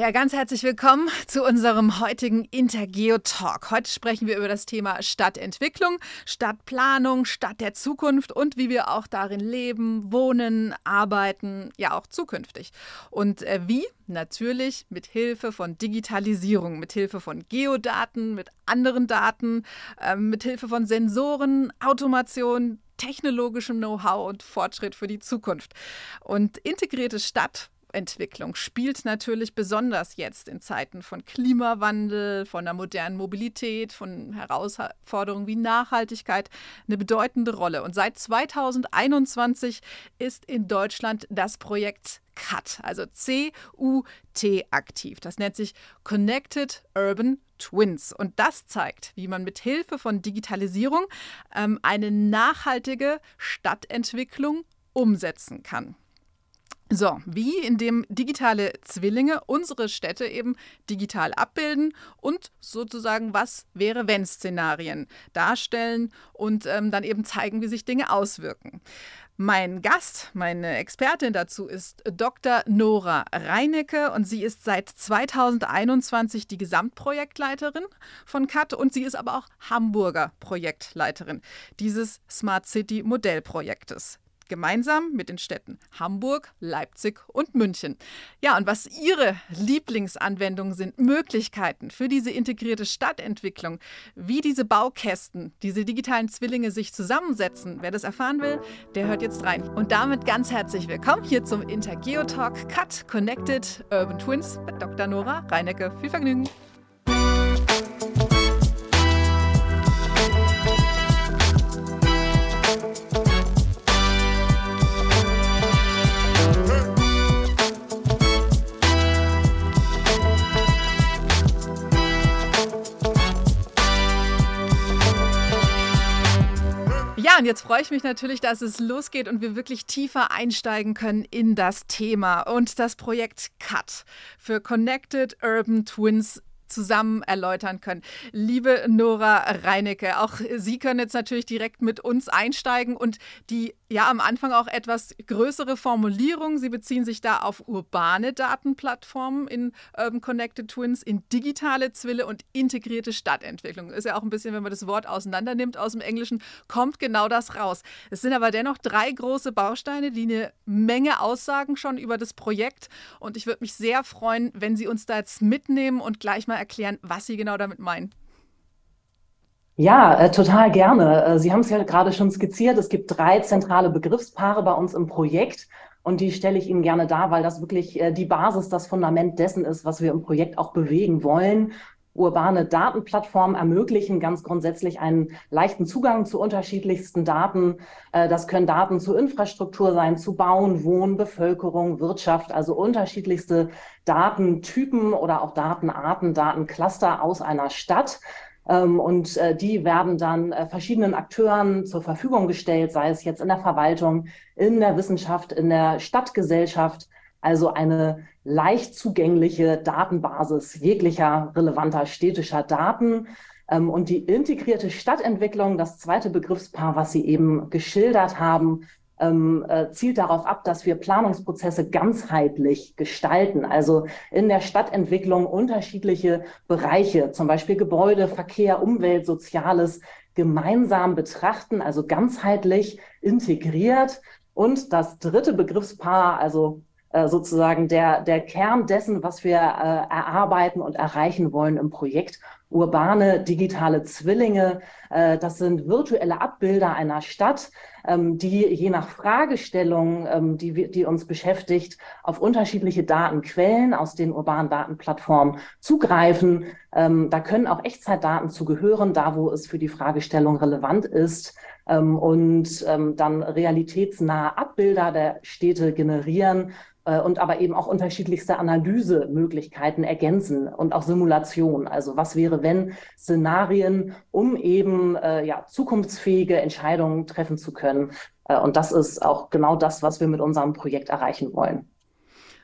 Ja, ganz herzlich willkommen zu unserem heutigen Intergeo Talk. Heute sprechen wir über das Thema Stadtentwicklung, Stadtplanung, Stadt der Zukunft und wie wir auch darin leben, wohnen, arbeiten, ja auch zukünftig. Und äh, wie? Natürlich mit Hilfe von Digitalisierung, mit Hilfe von Geodaten, mit anderen Daten, äh, mit Hilfe von Sensoren, Automation, technologischem Know-how und Fortschritt für die Zukunft. Und integrierte Stadt Entwicklung spielt natürlich besonders jetzt in Zeiten von Klimawandel, von der modernen Mobilität, von Herausforderungen wie Nachhaltigkeit eine bedeutende Rolle. Und seit 2021 ist in Deutschland das Projekt CUT, also C-U-T aktiv. Das nennt sich Connected Urban Twins. Und das zeigt, wie man mit Hilfe von Digitalisierung ähm, eine nachhaltige Stadtentwicklung umsetzen kann. So, wie indem digitale Zwillinge unsere Städte eben digital abbilden und sozusagen was wäre wenn Szenarien darstellen und ähm, dann eben zeigen, wie sich Dinge auswirken. Mein Gast, meine Expertin dazu ist Dr. Nora Reinecke und sie ist seit 2021 die Gesamtprojektleiterin von CAT und sie ist aber auch Hamburger Projektleiterin dieses Smart City Modellprojektes gemeinsam mit den Städten Hamburg, Leipzig und München. Ja, und was Ihre Lieblingsanwendungen sind, Möglichkeiten für diese integrierte Stadtentwicklung, wie diese Baukästen, diese digitalen Zwillinge sich zusammensetzen, wer das erfahren will, der hört jetzt rein. Und damit ganz herzlich willkommen hier zum Intergeotalk Cut Connected Urban Twins mit Dr. Nora Reinecke. Viel Vergnügen! Und jetzt freue ich mich natürlich, dass es losgeht und wir wirklich tiefer einsteigen können in das Thema und das Projekt CUT für Connected Urban Twins zusammen erläutern können. Liebe Nora Reinecke, auch Sie können jetzt natürlich direkt mit uns einsteigen und die ja am Anfang auch etwas größere Formulierung. Sie beziehen sich da auf urbane Datenplattformen in Urban Connected Twins, in digitale Zwille und integrierte Stadtentwicklung. Ist ja auch ein bisschen, wenn man das Wort auseinander nimmt aus dem Englischen, kommt genau das raus. Es sind aber dennoch drei große Bausteine, die eine Menge aussagen schon über das Projekt. Und ich würde mich sehr freuen, wenn Sie uns da jetzt mitnehmen und gleich mal erklären, was Sie genau damit meinen. Ja, äh, total gerne. Äh, Sie haben es ja gerade schon skizziert. Es gibt drei zentrale Begriffspaare bei uns im Projekt und die stelle ich Ihnen gerne dar, weil das wirklich äh, die Basis, das Fundament dessen ist, was wir im Projekt auch bewegen wollen. Urbane Datenplattformen ermöglichen ganz grundsätzlich einen leichten Zugang zu unterschiedlichsten Daten. Äh, das können Daten zur Infrastruktur sein, zu Bauen, Wohnen, Bevölkerung, Wirtschaft, also unterschiedlichste Datentypen oder auch Datenarten, Datencluster aus einer Stadt. Ähm, und äh, die werden dann äh, verschiedenen Akteuren zur Verfügung gestellt, sei es jetzt in der Verwaltung, in der Wissenschaft, in der Stadtgesellschaft. Also eine leicht zugängliche Datenbasis jeglicher relevanter städtischer Daten. Ähm, und die integrierte Stadtentwicklung, das zweite Begriffspaar, was Sie eben geschildert haben, ähm, äh, zielt darauf ab, dass wir Planungsprozesse ganzheitlich gestalten. Also in der Stadtentwicklung unterschiedliche Bereiche, zum Beispiel Gebäude, Verkehr, Umwelt, Soziales, gemeinsam betrachten, also ganzheitlich integriert. Und das dritte Begriffspaar, also äh, sozusagen der, der Kern dessen, was wir äh, erarbeiten und erreichen wollen im Projekt. Urbane digitale Zwillinge, äh, das sind virtuelle Abbilder einer Stadt, die je nach Fragestellung, ähm, die, die uns beschäftigt, auf unterschiedliche Datenquellen aus den urbanen Datenplattformen zugreifen. Ähm, da können auch Echtzeitdaten zugehören, da wo es für die Fragestellung relevant ist ähm, und ähm, dann realitätsnahe Abbilder der Städte generieren und aber eben auch unterschiedlichste Analysemöglichkeiten ergänzen und auch Simulation. Also was wäre, wenn Szenarien, um eben äh, ja, zukunftsfähige Entscheidungen treffen zu können. Äh, und das ist auch genau das, was wir mit unserem Projekt erreichen wollen.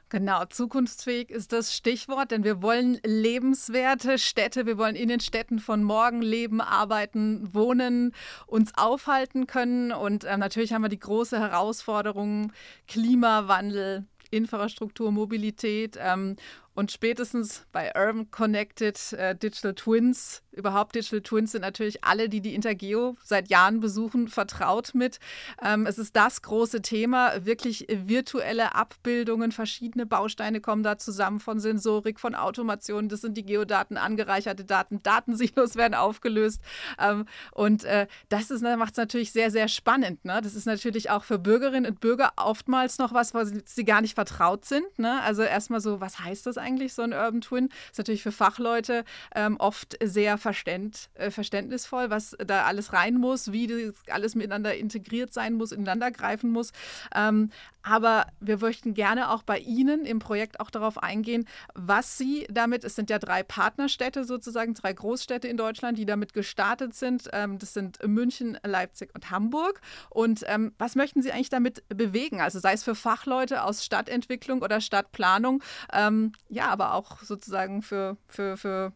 Genau, zukunftsfähig ist das Stichwort, denn wir wollen lebenswerte Städte, wir wollen in den Städten von morgen leben, arbeiten, wohnen, uns aufhalten können. Und äh, natürlich haben wir die große Herausforderung Klimawandel, Infrastruktur, Mobilität. Ähm, Und spätestens bei Urban Connected äh, Digital Twins, überhaupt Digital Twins sind natürlich alle, die die Intergeo seit Jahren besuchen, vertraut mit. Ähm, es ist das große Thema, wirklich virtuelle Abbildungen, verschiedene Bausteine kommen da zusammen von Sensorik, von Automation, das sind die Geodaten, angereicherte Daten, Datensilos werden aufgelöst. Ähm, und äh, das macht es natürlich sehr, sehr spannend. Ne? Das ist natürlich auch für Bürgerinnen und Bürger oftmals noch was, wo sie, gar nicht vertraut sind. Ne? Also erstmal so, was heißt das eigentlich? Eigentlich, so ein Urban Twin. Ist natürlich für Fachleute ähm, oft sehr verständ, äh, verständnisvoll, was da alles rein muss, wie das alles miteinander integriert sein muss, ineinander greifen muss. Ähm, aber wir möchten gerne auch bei Ihnen im Projekt auch darauf eingehen, was Sie damit, es sind ja drei Partnerstädte sozusagen, drei Großstädte in Deutschland, die damit gestartet sind. Ähm, das sind München, Leipzig und Hamburg. Und ähm, was möchten Sie eigentlich damit bewegen? Also sei es für Fachleute aus Stadtentwicklung oder Stadtplanung, ähm, ja, aber auch sozusagen für, für, für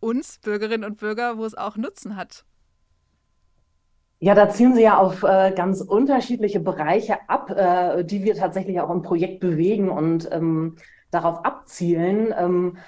uns Bürgerinnen und Bürger, wo es auch Nutzen hat. Ja, da zielen Sie ja auf äh, ganz unterschiedliche Bereiche ab, äh, die wir tatsächlich auch im Projekt bewegen und ähm, darauf abzielen. Ähm,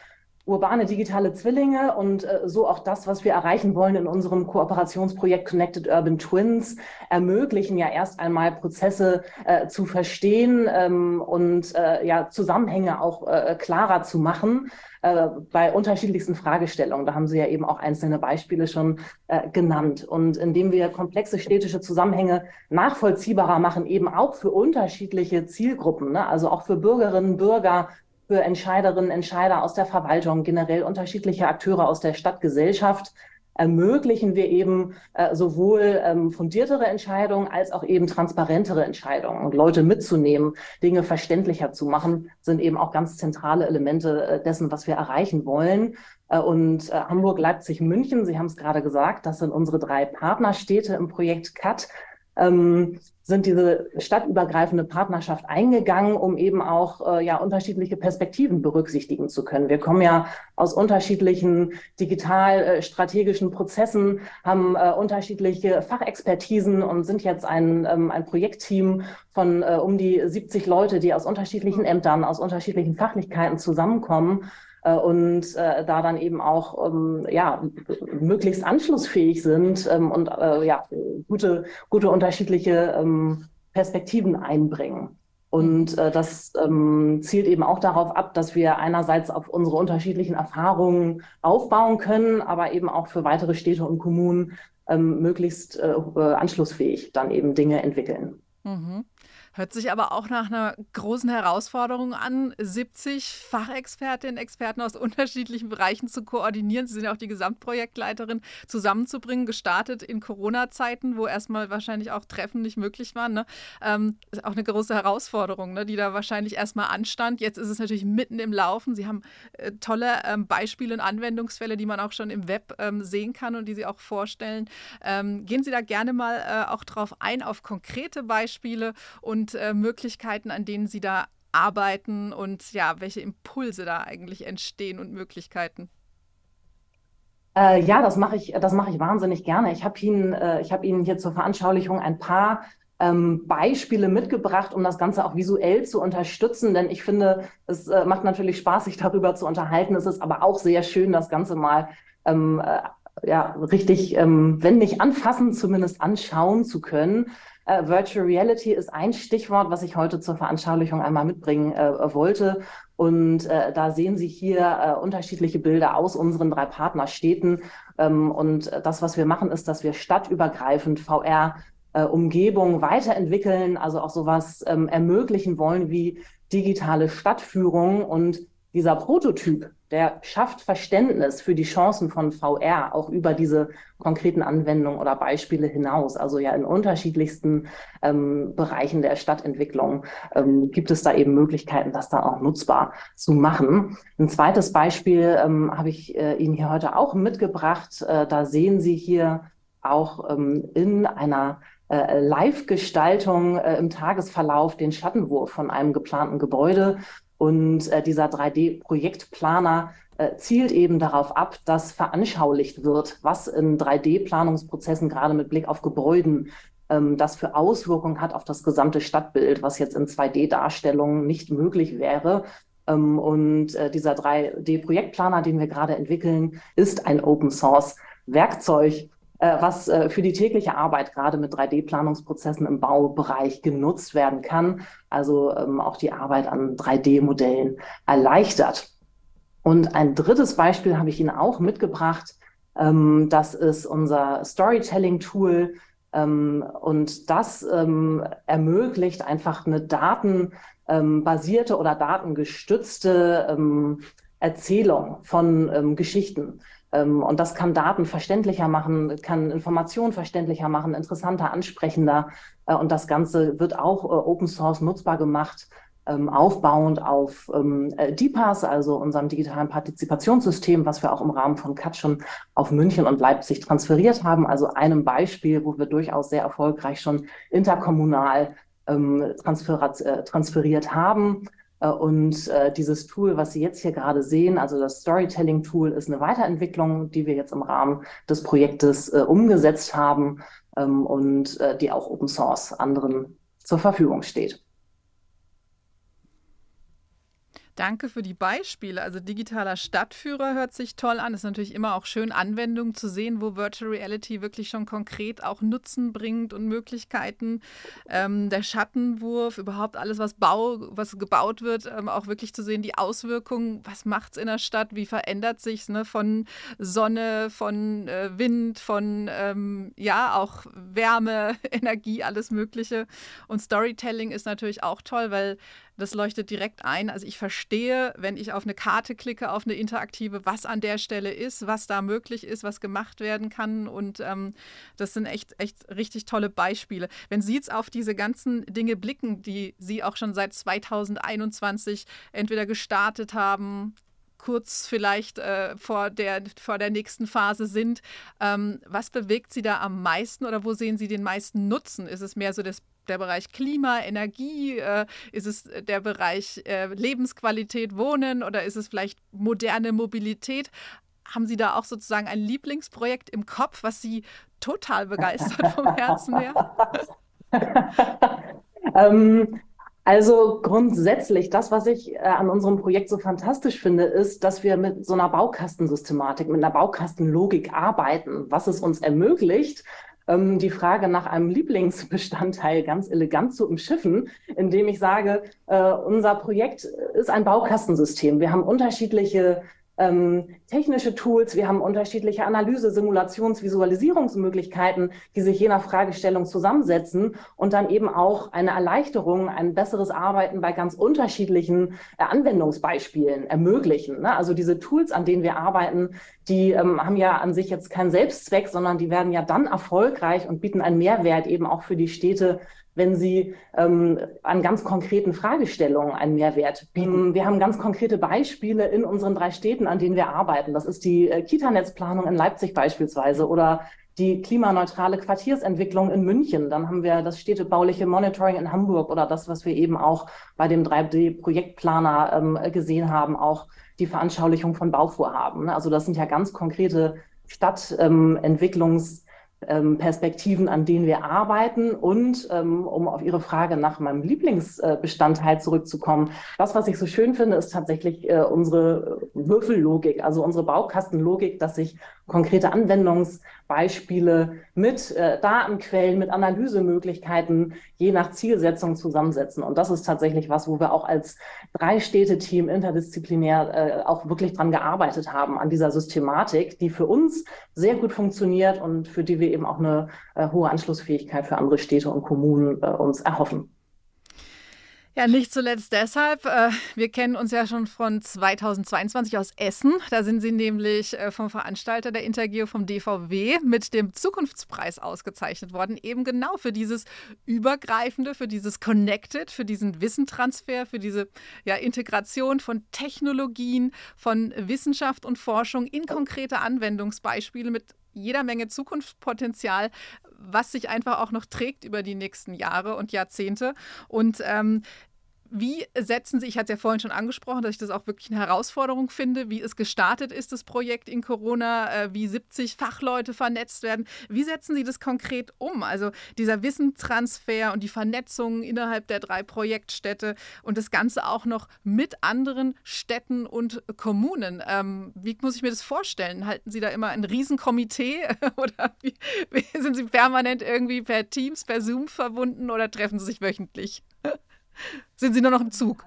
urbane digitale Zwillinge und äh, so auch das, was wir erreichen wollen in unserem Kooperationsprojekt Connected Urban Twins, ermöglichen ja erst einmal Prozesse äh, zu verstehen ähm, und äh, ja Zusammenhänge auch äh, klarer zu machen äh, bei unterschiedlichsten Fragestellungen. Da haben Sie ja eben auch einzelne Beispiele schon äh, genannt. Und indem wir komplexe städtische Zusammenhänge nachvollziehbarer machen, eben auch für unterschiedliche Zielgruppen, ne? also auch für Bürgerinnen, Bürger, für Entscheiderinnen, Entscheider aus der Verwaltung, generell unterschiedliche Akteure aus der Stadtgesellschaft, ermöglichen wir eben äh, sowohl ähm, fundiertere Entscheidungen als auch eben transparentere Entscheidungen. Und Leute mitzunehmen, Dinge verständlicher zu machen, sind eben auch ganz zentrale Elemente äh, dessen, was wir erreichen wollen. Äh, und äh, Hamburg, Leipzig, München, Sie haben es gerade gesagt, das sind unsere drei Partnerstädte im Projekt CAT ähm, sind diese stadtübergreifende Partnerschaft eingegangen, um eben auch äh, ja unterschiedliche Perspektiven berücksichtigen zu können. Wir kommen ja aus unterschiedlichen digital-strategischen äh, Prozessen, haben äh, unterschiedliche Fachexpertisen und sind jetzt ein, ähm, ein Projektteam von äh, um die 70 Leute, die aus unterschiedlichen Ämtern, aus unterschiedlichen Fachlichkeiten zusammenkommen und äh, da dann eben auch ähm, ja, möglichst anschlussfähig sind ähm, und äh, ja, gute, gute unterschiedliche ähm, Perspektiven einbringen. Und äh, das ähm, zielt eben auch darauf ab, dass wir einerseits auf unsere unterschiedlichen Erfahrungen aufbauen können, aber eben auch für weitere Städte und Kommunen ähm, möglichst äh, anschlussfähig dann eben Dinge entwickeln. Mhm. Hört sich aber auch nach einer großen Herausforderung an, 70 Fachexpertinnen, Experten aus unterschiedlichen Bereichen zu koordinieren. Sie sind ja auch die Gesamtprojektleiterin, zusammenzubringen, gestartet in Corona-Zeiten, wo erstmal wahrscheinlich auch Treffen nicht möglich waren. Ne? Ähm, ist auch eine große Herausforderung, ne? die da wahrscheinlich erstmal anstand. Jetzt ist es natürlich mitten im Laufen. Sie haben äh, tolle ähm, Beispiele und Anwendungsfälle, die man auch schon im Web ähm, sehen kann und die Sie auch vorstellen. Ähm, gehen Sie da gerne mal äh, auch drauf ein, auf konkrete Beispiele und und äh, Möglichkeiten, an denen Sie da arbeiten und ja, welche Impulse da eigentlich entstehen und Möglichkeiten? Äh, ja, das mache ich, das ich wahnsinnig gerne. Ich habe Ihnen, äh, ich Ihnen hier zur Veranschaulichung ein paar ähm, Beispiele mitgebracht, um das Ganze auch visuell zu unterstützen, denn ich finde, es äh, macht natürlich Spaß, sich darüber zu unterhalten. Es ist aber auch sehr schön, das Ganze mal ähm, äh, ja, richtig, ähm, wenn nicht anfassen, zumindest anschauen zu können. Äh, Virtual Reality ist ein Stichwort, was ich heute zur Veranschaulichung einmal mitbringen äh, wollte. Und äh, da sehen Sie hier äh, unterschiedliche Bilder aus unseren drei Partnerstädten. Ähm, und das, was wir machen, ist, dass wir stadtübergreifend VR äh, Umgebung weiterentwickeln, also auch sowas ähm, ermöglichen wollen wie digitale Stadtführung und dieser Prototyp, der schafft Verständnis für die Chancen von VR auch über diese konkreten Anwendungen oder Beispiele hinaus. Also ja in unterschiedlichsten ähm, Bereichen der Stadtentwicklung ähm, gibt es da eben Möglichkeiten, das da auch nutzbar zu machen. Ein zweites Beispiel ähm, habe ich äh, Ihnen hier heute auch mitgebracht. Äh, da sehen Sie hier auch ähm, in einer äh, Live-Gestaltung äh, im Tagesverlauf den Schattenwurf von einem geplanten Gebäude und äh, dieser 3D-Projektplaner äh, zielt eben darauf ab, dass veranschaulicht wird, was in 3D-Planungsprozessen gerade mit Blick auf Gebäuden ähm, das für Auswirkungen hat auf das gesamte Stadtbild, was jetzt in 2D-Darstellungen nicht möglich wäre. Ähm, und äh, dieser 3D-Projektplaner, den wir gerade entwickeln, ist ein Open-Source-Werkzeug, was äh, für die tägliche Arbeit gerade mit 3D-Planungsprozessen im Baubereich genutzt werden kann. Also ähm, auch die Arbeit an 3D-Modellen erleichtert. Und ein drittes Beispiel habe ich Ihnen auch mitgebracht. Ähm, das ist unser Storytelling-Tool. Und das ermöglicht einfach eine datenbasierte oder datengestützte Erzählung von Geschichten. Ähm, und das kann Daten verständlicher machen, kann Informationen verständlicher machen, interessanter, ansprechender. Äh, und das Ganze wird auch äh, Open Source nutzbar gemacht, ähm, aufbauend auf ähm, äh, DPAS, also unserem digitalen Partizipationssystem, was wir auch im Rahmen von CAT schon auf München und Leipzig transferiert haben. Also einem Beispiel, wo wir durchaus sehr erfolgreich schon interkommunal transferiert haben. Äh, und äh, dieses Tool, was Sie jetzt hier gerade sehen, also das Storytelling-Tool, ist eine Weiterentwicklung, die wir jetzt im Rahmen des Projektes äh, umgesetzt haben ähm, und die auch Open Source anderen zur Verfügung steht. Danke für die Beispiele. Also digitaler Stadtführer hört sich toll an. Es ist natürlich immer auch schön, Anwendungen zu sehen, wo Virtual Reality wirklich schon konkret auch Nutzen bringt und Möglichkeiten. Ähm, der Schattenwurf, überhaupt alles, was, Bau, was gebaut wird, ähm, auch wirklich zu sehen, die Auswirkungen, was macht es in der Stadt, wie verändert sich ne, von Sonne, von äh, Wind, von ähm, ja auch Wärme, Energie, alles Mögliche. Und Storytelling ist natürlich auch toll, weil das leuchtet direkt ein. Also ich verstehe, wenn ich auf eine Karte klicke, auf eine interaktive, was an der Stelle ist, was da möglich ist, was gemacht werden kann. Und ähm, das sind echt, echt richtig tolle Beispiele. Wenn Sie jetzt auf diese ganzen Dinge blicken, die Sie auch schon seit 2021 entweder gestartet haben, kurz vielleicht äh, vor, der, vor der nächsten Phase sind. Ähm, was bewegt Sie da am meisten oder wo sehen Sie den meisten Nutzen? Ist es mehr so das der Bereich Klima, Energie? Äh, ist es der Bereich äh, Lebensqualität, Wohnen oder ist es vielleicht moderne Mobilität? Haben Sie da auch sozusagen ein Lieblingsprojekt im Kopf, was Sie total begeistert vom Herzen her? ähm, also grundsätzlich, das, was ich äh, an unserem Projekt so fantastisch finde, ist, dass wir mit so einer Baukastensystematik, mit einer Baukastenlogik arbeiten, was es uns ermöglicht, ähm, die Frage nach einem Lieblingsbestandteil ganz elegant zu umschiffen, indem ich sage, äh, unser Projekt ist ein Baukastensystem. Wir haben unterschiedliche ähm, technische Tools, wir haben unterschiedliche Analyse-, Simulations-, Visualisierungsmöglichkeiten, die sich je nach Fragestellung zusammensetzen und dann eben auch eine Erleichterung, ein besseres Arbeiten bei ganz unterschiedlichen äh, Anwendungsbeispielen ermöglichen. Ne? Also diese Tools, an denen wir arbeiten, die ähm, haben ja an sich jetzt keinen Selbstzweck, sondern die werden ja dann erfolgreich und bieten einen Mehrwert eben auch für die Städte, wenn sie ähm, an ganz konkreten Fragestellungen einen Mehrwert bieten. Wir haben ganz konkrete Beispiele in unseren drei Städten, an denen wir arbeiten. Das ist die äh, Kita-Netzplanung in Leipzig beispielsweise oder die klimaneutrale Quartiersentwicklung in München. Dann haben wir das städtebauliche Monitoring in Hamburg oder das, was wir eben auch bei dem 3D-Projektplaner ähm, gesehen haben, auch die Veranschaulichung von Bauvorhaben. Also das sind ja ganz konkrete Stadtentwicklungs- ähm, ähm, Perspektiven, an denen wir arbeiten. Und ähm, um auf Ihre Frage nach meinem Lieblingsbestandteil zurückzukommen, das, was ich so schön finde, ist tatsächlich äh, unsere Würfellogik, also unsere Baukastenlogik, dass sich konkrete Anwendungsbeispiele mit äh, Datenquellen, mit Analysemöglichkeiten je nach Zielsetzung zusammensetzen. Und das ist tatsächlich was, wo wir auch als Drei-Städte-Team interdisziplinär äh, auch wirklich dran gearbeitet haben, an dieser Systematik, die für uns sehr gut funktioniert und für die wir eben auch eine äh, hohe Anschlussfähigkeit für andere Städte und Kommunen äh, uns erhoffen. Ja, nicht zuletzt deshalb. Äh, wir kennen uns ja schon von 2022 aus Essen. Da sind Sie nämlich äh, vom Veranstalter der Intergeo vom DVW mit dem Zukunftspreis ausgezeichnet worden. Eben genau für dieses Übergreifende, für dieses Connected, für diesen Wissentransfer, für diese ja, Integration von Technologien, von Wissenschaft und Forschung in konkrete Anwendungsbeispiele mit jeder Menge Zukunftspotenzial, was sich einfach auch noch trägt über die nächsten Jahre und Jahrzehnte. Und ähm, Wie setzen Sie, ich hatte es ja vorhin schon angesprochen, dass ich das auch wirklich eine Herausforderung finde, wie es gestartet ist, das Projekt in Corona, äh, wie 70 Fachleute vernetzt werden. Wie setzen Sie das konkret um? Also dieser Wissenstransfer und die Vernetzung innerhalb der drei Projektstädte und das Ganze auch noch mit anderen Städten und Kommunen. Ähm, wie muss ich mir das vorstellen? Halten Sie da immer ein Riesenkomitee oder wie, sind Sie permanent irgendwie per Teams, per Zoom verbunden oder treffen Sie sich wöchentlich? Sind Sie nur noch im Zug?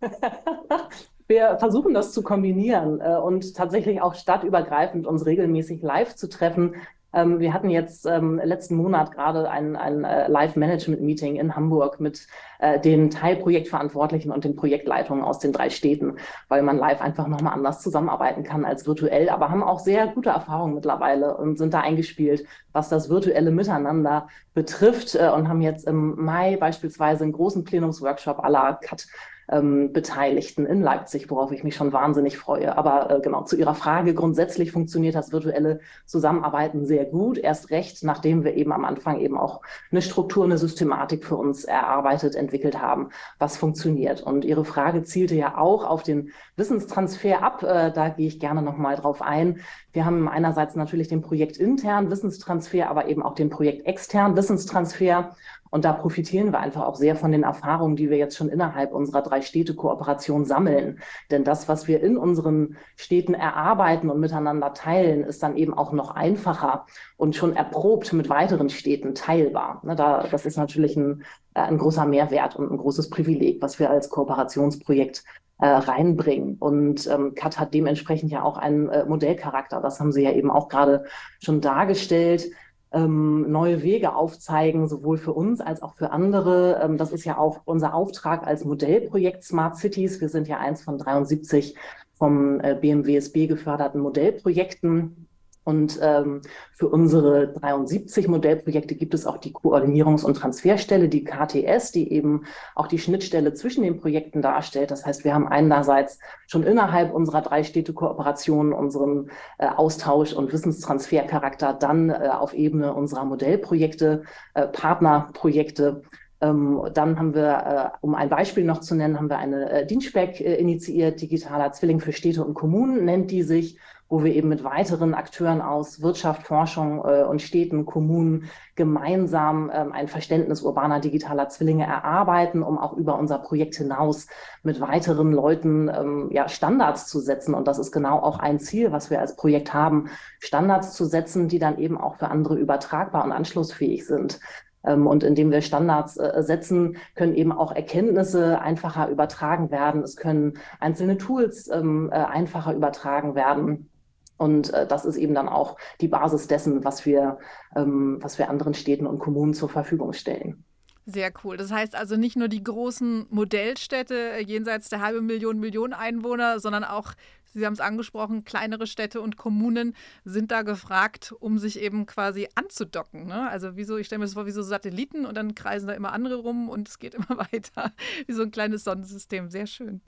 Wir versuchen das zu kombinieren äh, und tatsächlich auch stadtübergreifend uns regelmäßig live zu treffen. Ähm, wir hatten jetzt ähm, letzten Monat gerade ein, ein äh, Live-Management-Meeting in Hamburg mit äh, den Teilprojektverantwortlichen und den Projektleitungen aus den drei Städten, weil man live einfach nochmal anders zusammenarbeiten kann als virtuell, aber haben auch sehr gute Erfahrungen mittlerweile und sind da eingespielt, was das virtuelle Miteinander betrifft äh, und haben jetzt im Mai beispielsweise einen großen Plenumsworkshop la CAT ähm, Beteiligten in Leipzig, worauf ich mich schon wahnsinnig freue. Aber äh, genau zu Ihrer Frage, grundsätzlich funktioniert das virtuelle Zusammenarbeiten sehr gut, erst recht, nachdem wir eben am Anfang eben auch eine Struktur, eine Systematik für uns erarbeitet, entwickelt haben, was funktioniert. Und Ihre Frage zielte ja auch auf den Wissenstransfer ab. Äh, da gehe ich gerne nochmal drauf ein. Wir haben einerseits natürlich den projektinternen Wissenstransfer, aber eben auch den projektexternen Wissenstransfer. Und da profitieren wir einfach auch sehr von den Erfahrungen, die wir jetzt schon innerhalb unserer drei Städte-Kooperation sammeln. Denn das, was wir in unseren Städten erarbeiten und miteinander teilen, ist dann eben auch noch einfacher und schon erprobt mit weiteren Städten teilbar. Ne, da, das ist natürlich ein, äh, ein großer Mehrwert und ein großes Privileg, was wir als Kooperationsprojekt äh, reinbringen. Und ähm, CAT hat dementsprechend ja auch einen äh, Modellcharakter. Das haben Sie ja eben auch gerade schon dargestellt ähm, neue Wege aufzeigen, sowohl für uns als auch für andere. Ähm, das ist ja auch unser Auftrag als Modellprojekt Smart Cities. Wir sind ja eins von 73 vom äh, BMWSB geförderten Modellprojekten. Und ähm, für unsere 73 Modellprojekte gibt es auch die Koordinierungs- und Transferstelle, die KTS, die eben auch die Schnittstelle zwischen den Projekten darstellt. Das heißt, wir haben einerseits schon innerhalb unserer drei Städte Kooperationen unseren äh, Austausch- und Wissenstransfercharakter, dann äh, auf Ebene unserer Modellprojekte, äh, Partnerprojekte ähm, dann haben wir, äh, um ein Beispiel noch zu nennen, haben wir eine äh, Dienstback äh, initiiert, digitaler Zwilling für Städte und Kommunen nennt die sich wo wir eben mit weiteren Akteuren aus Wirtschaft, Forschung äh, und Städten, Kommunen gemeinsam ähm, ein Verständnis urbaner digitaler Zwillinge erarbeiten, um auch über unser Projekt hinaus mit weiteren Leuten ähm, ja, Standards zu setzen. Und das ist genau auch ein Ziel, was wir als Projekt haben, Standards zu setzen, die dann eben auch für andere übertragbar und anschlussfähig sind. Ähm, und indem wir Standards äh, setzen, können eben auch Erkenntnisse einfacher übertragen werden. Es können einzelne Tools ähm, äh, einfacher übertragen werden. Und äh, das ist eben dann auch die Basis dessen, was wir, ähm, was wir anderen Städten und Kommunen zur Verfügung stellen. Sehr cool. Das heißt also nicht nur die großen Modellstädte äh, jenseits der halben Million, Millionen Einwohner, sondern auch Sie haben es angesprochen, kleinere Städte und Kommunen sind da gefragt, um sich eben quasi anzudocken. Ne? Also wieso, ich stelle mir das vor, wie so Satelliten und dann kreisen da immer andere rum und es geht immer weiter. Wie so ein kleines Sonnensystem. Sehr schön.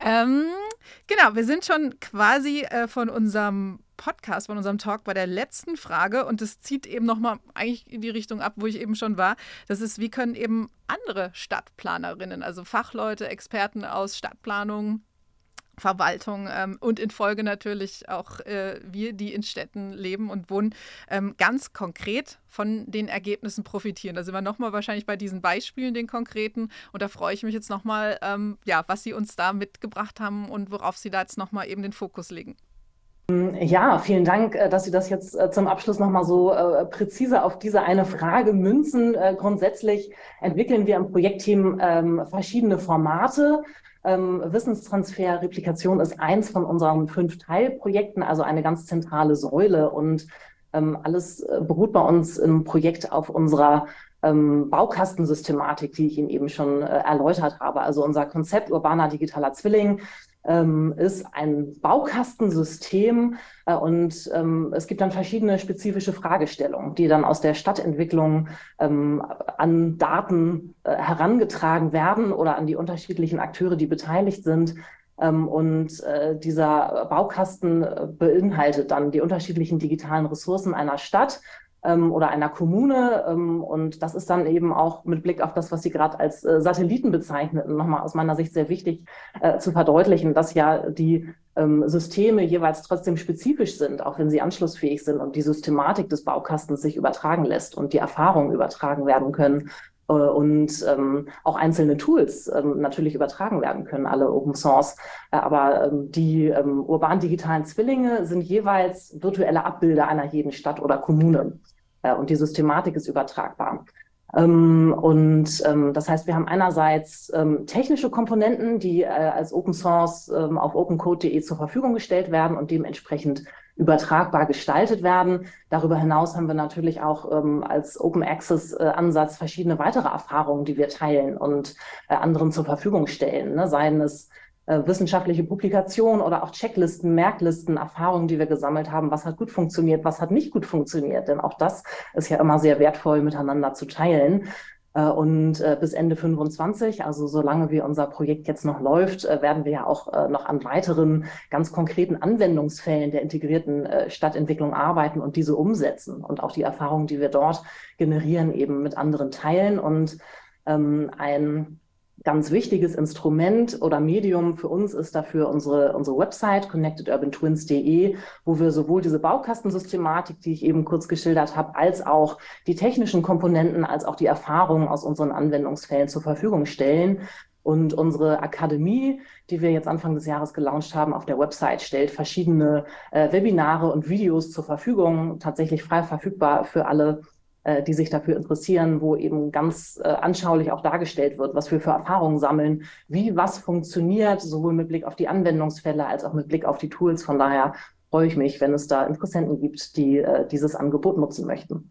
Ähm, genau, wir sind schon quasi äh, von unserem Podcast, von unserem Talk bei der letzten Frage und das zieht eben nochmal eigentlich in die Richtung ab, wo ich eben schon war. Das ist, wie können eben andere Stadtplanerinnen, also Fachleute, Experten aus Stadtplanung, Verwaltung ähm, und in Folge natürlich auch äh, wir, die in Städten leben und wohnen, ähm, ganz konkret von den Ergebnissen profitieren. Da sind wir nochmal wahrscheinlich bei diesen Beispielen, den konkreten. Und da freue ich mich jetzt nochmal, ähm, ja, was Sie uns da mitgebracht haben und worauf Sie da jetzt nochmal eben den Fokus legen. Ja, vielen Dank, äh, dass Sie das jetzt äh, zum Abschluss nochmal so äh, präzise auf diese eine Frage münzen. Grundsätzlich entwickeln wir im Projektteam ähm, verschiedene Formate ähm, Wissenstransfer, Replikation ist eins von unseren fünf Teilprojekten, also eine ganz zentrale Säule. Und ähm, alles äh, beruht bei uns im Projekt auf unserer ähm, Baukastensystematik, die ich Ihnen eben schon äh, erläutert habe. Also unser Konzept urbaner digitaler Zwilling ähm, ist ein Baukastensystem äh, und ähm, es gibt dann verschiedene spezifische Fragestellungen, die dann aus der Stadtentwicklung ähm, an Daten äh, herangetragen werden oder an die unterschiedlichen Akteure, die beteiligt sind. Ähm, und äh, dieser Baukasten äh, beinhaltet dann die unterschiedlichen digitalen Ressourcen einer Stadt oder einer Kommune. Ähm, und das ist dann eben auch mit Blick auf das, was Sie gerade als äh, Satelliten bezeichneten, nochmal aus meiner Sicht sehr wichtig äh, zu verdeutlichen, dass ja die ähm, Systeme jeweils trotzdem spezifisch sind, auch wenn sie anschlussfähig sind und die Systematik des Baukastens sich übertragen lässt und die Erfahrungen übertragen werden können äh, und ähm, auch einzelne Tools ähm, natürlich übertragen werden können, alle Open Source. Aber ähm, die ähm, urban-digitalen Zwillinge sind jeweils virtuelle Abbilder einer jeden Stadt oder Kommune. Äh, und die Systematik ist übertragbar. Ähm, und ähm, das heißt, wir haben einerseits ähm, technische Komponenten, die äh, als Open Source ähm, auf opencode.de zur Verfügung gestellt werden und dementsprechend übertragbar gestaltet werden. Darüber hinaus haben wir natürlich auch ähm, als Open Access äh, Ansatz verschiedene weitere Erfahrungen, die wir teilen und äh, anderen zur Verfügung stellen. Ne? Seien es wissenschaftliche Publikationen oder auch Checklisten, Merklisten, Erfahrungen, die wir gesammelt haben, was hat gut funktioniert, was hat nicht gut funktioniert. Denn auch das ist ja immer sehr wertvoll miteinander zu teilen. Äh, und äh, bis Ende 25, also solange wie unser Projekt jetzt noch läuft, äh, werden wir ja auch noch an weiteren ganz konkreten Anwendungsfällen der integrierten Stadtentwicklung arbeiten und diese umsetzen und auch die Erfahrungen, die wir dort generieren, eben mit anderen teilen. Und ähm, ein ganz wichtiges Instrument oder Medium für uns ist dafür unsere, unsere Website connectedurbantwins.de, wo wir sowohl diese Baukastensystematik, die ich eben kurz geschildert habe, als auch die technischen Komponenten, als auch die Erfahrungen aus unseren Anwendungsfällen zur Verfügung stellen. Und unsere Akademie, die wir jetzt Anfang des Jahres gelauncht haben, auf der Website stellt verschiedene äh, Webinare und Videos zur Verfügung, tatsächlich frei verfügbar für alle die sich dafür interessieren, wo eben ganz äh, anschaulich auch dargestellt wird, was wir für Erfahrungen sammeln, wie was funktioniert, sowohl mit Blick auf die Anwendungsfälle als auch mit Blick auf die Tools. Von daher freue ich mich, wenn es da Interessenten gibt, die äh, dieses Angebot nutzen möchten.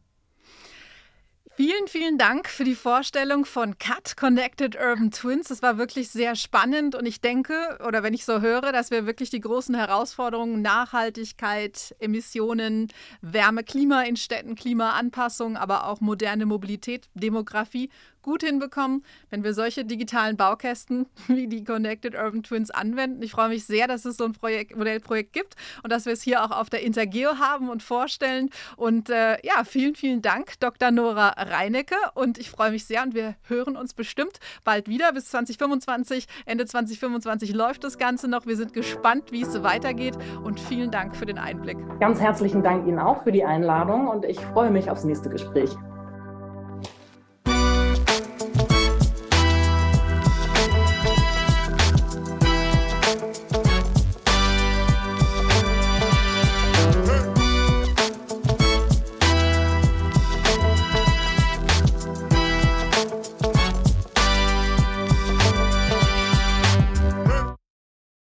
Vielen, vielen Dank für die Vorstellung von CUT, Connected Urban Twins. Das war wirklich sehr spannend und ich denke, oder wenn ich so höre, dass wir wirklich die großen Herausforderungen Nachhaltigkeit, Emissionen, Wärme, Klima in Städten, Klimaanpassung, aber auch moderne Mobilität, Demografie gut hinbekommen, wenn wir solche digitalen Baukästen wie die Connected Urban Twins anwenden. Ich freue mich sehr, dass es so ein Projekt, Modellprojekt gibt und dass wir es hier auch auf der Intergeo haben und vorstellen. Und äh, ja, vielen, vielen Dank, Dr. Nora Reinecke. Und ich freue mich sehr und wir hören uns bestimmt bald wieder. Bis 2025, Ende 2025 läuft das Ganze noch. Wir sind gespannt, wie es weitergeht und vielen Dank für den Einblick. Ganz herzlichen Dank Ihnen auch für die Einladung und ich freue mich aufs nächste Gespräch.